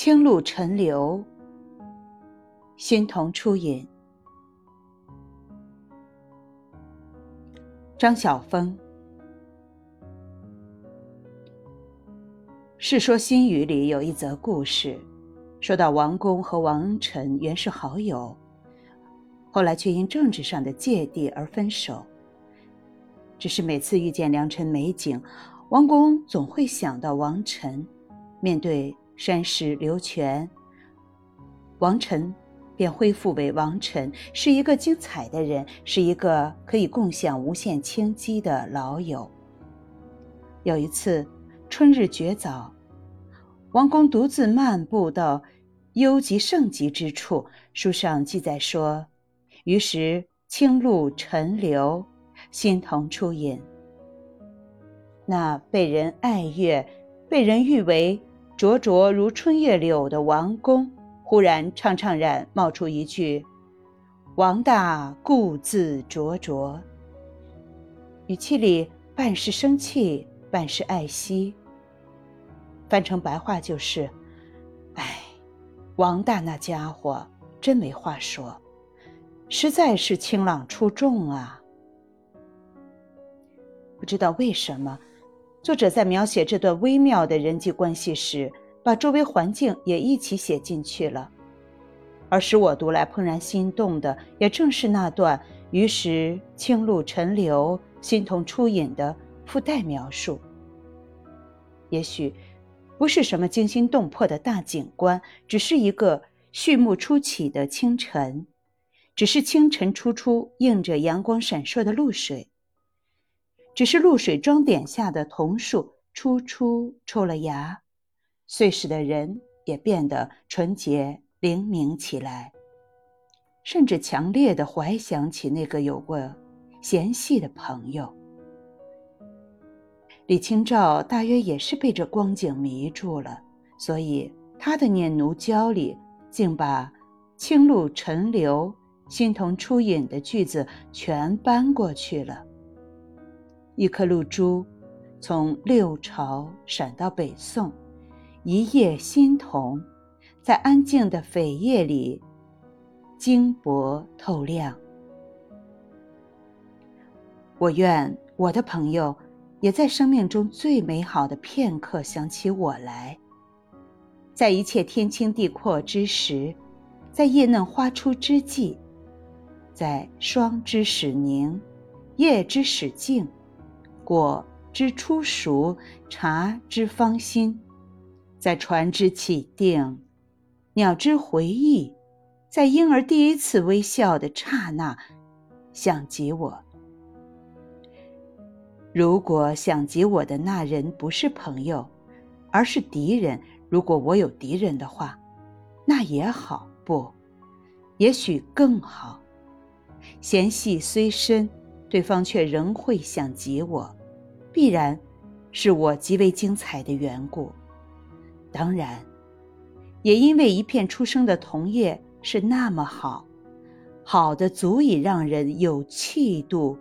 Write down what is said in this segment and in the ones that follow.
青露陈留，熏童初饮。张晓峰，《世说新语》里有一则故事，说到王公和王臣原是好友，后来却因政治上的芥蒂而分手。只是每次遇见良辰美景，王公总会想到王臣，面对。山势流泉，王臣便恢复为王臣，是一个精彩的人，是一个可以共享无限清机的老友。有一次春日绝早，王公独自漫步到幽极盛极之处，书上记载说：“于时清露沉流，新童初隐。”那被人爱悦，被人誉为。灼灼如春叶柳的王公，忽然怅怅然冒出一句：“王大故自灼灼。”语气里半是生气，半是爱惜。翻成白话就是：“哎，王大那家伙真没话说，实在是清朗出众啊。”不知道为什么。作者在描写这段微妙的人际关系时，把周围环境也一起写进去了，而使我读来怦然心动的，也正是那段“于是清露沉流，心同初饮”的附带描述。也许不是什么惊心动魄的大景观，只是一个序幕初起的清晨，只是清晨初初映着阳光闪烁的露水。只是露水装点下的桐树初初抽了芽，碎石的人也变得纯洁灵敏起来，甚至强烈的怀想起那个有过嫌隙的朋友。李清照大约也是被这光景迷住了，所以他的《念奴娇》里竟把“清露沉流，心同初饮”的句子全搬过去了。一颗露珠，从六朝闪到北宋，一夜新瞳，在安静的扉页里，晶薄透亮。我愿我的朋友，也在生命中最美好的片刻想起我来，在一切天清地阔之时，在叶嫩花初之际，在霜之始凝，叶之始静。果之初熟，茶之芳馨，在船之起定，鸟之回忆，在婴儿第一次微笑的刹那，想及我。如果想及我的那人不是朋友，而是敌人，如果我有敌人的话，那也好，不，也许更好。嫌隙虽深，对方却仍会想及我。必然，是我极为精彩的缘故。当然，也因为一片初生的桐叶是那么好，好的足以让人有气度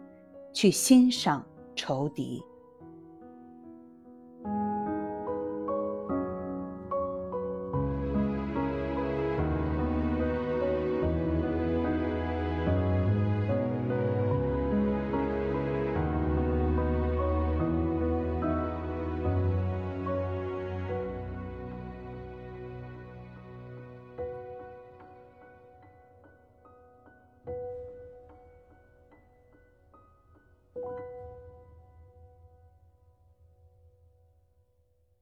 去欣赏仇敌。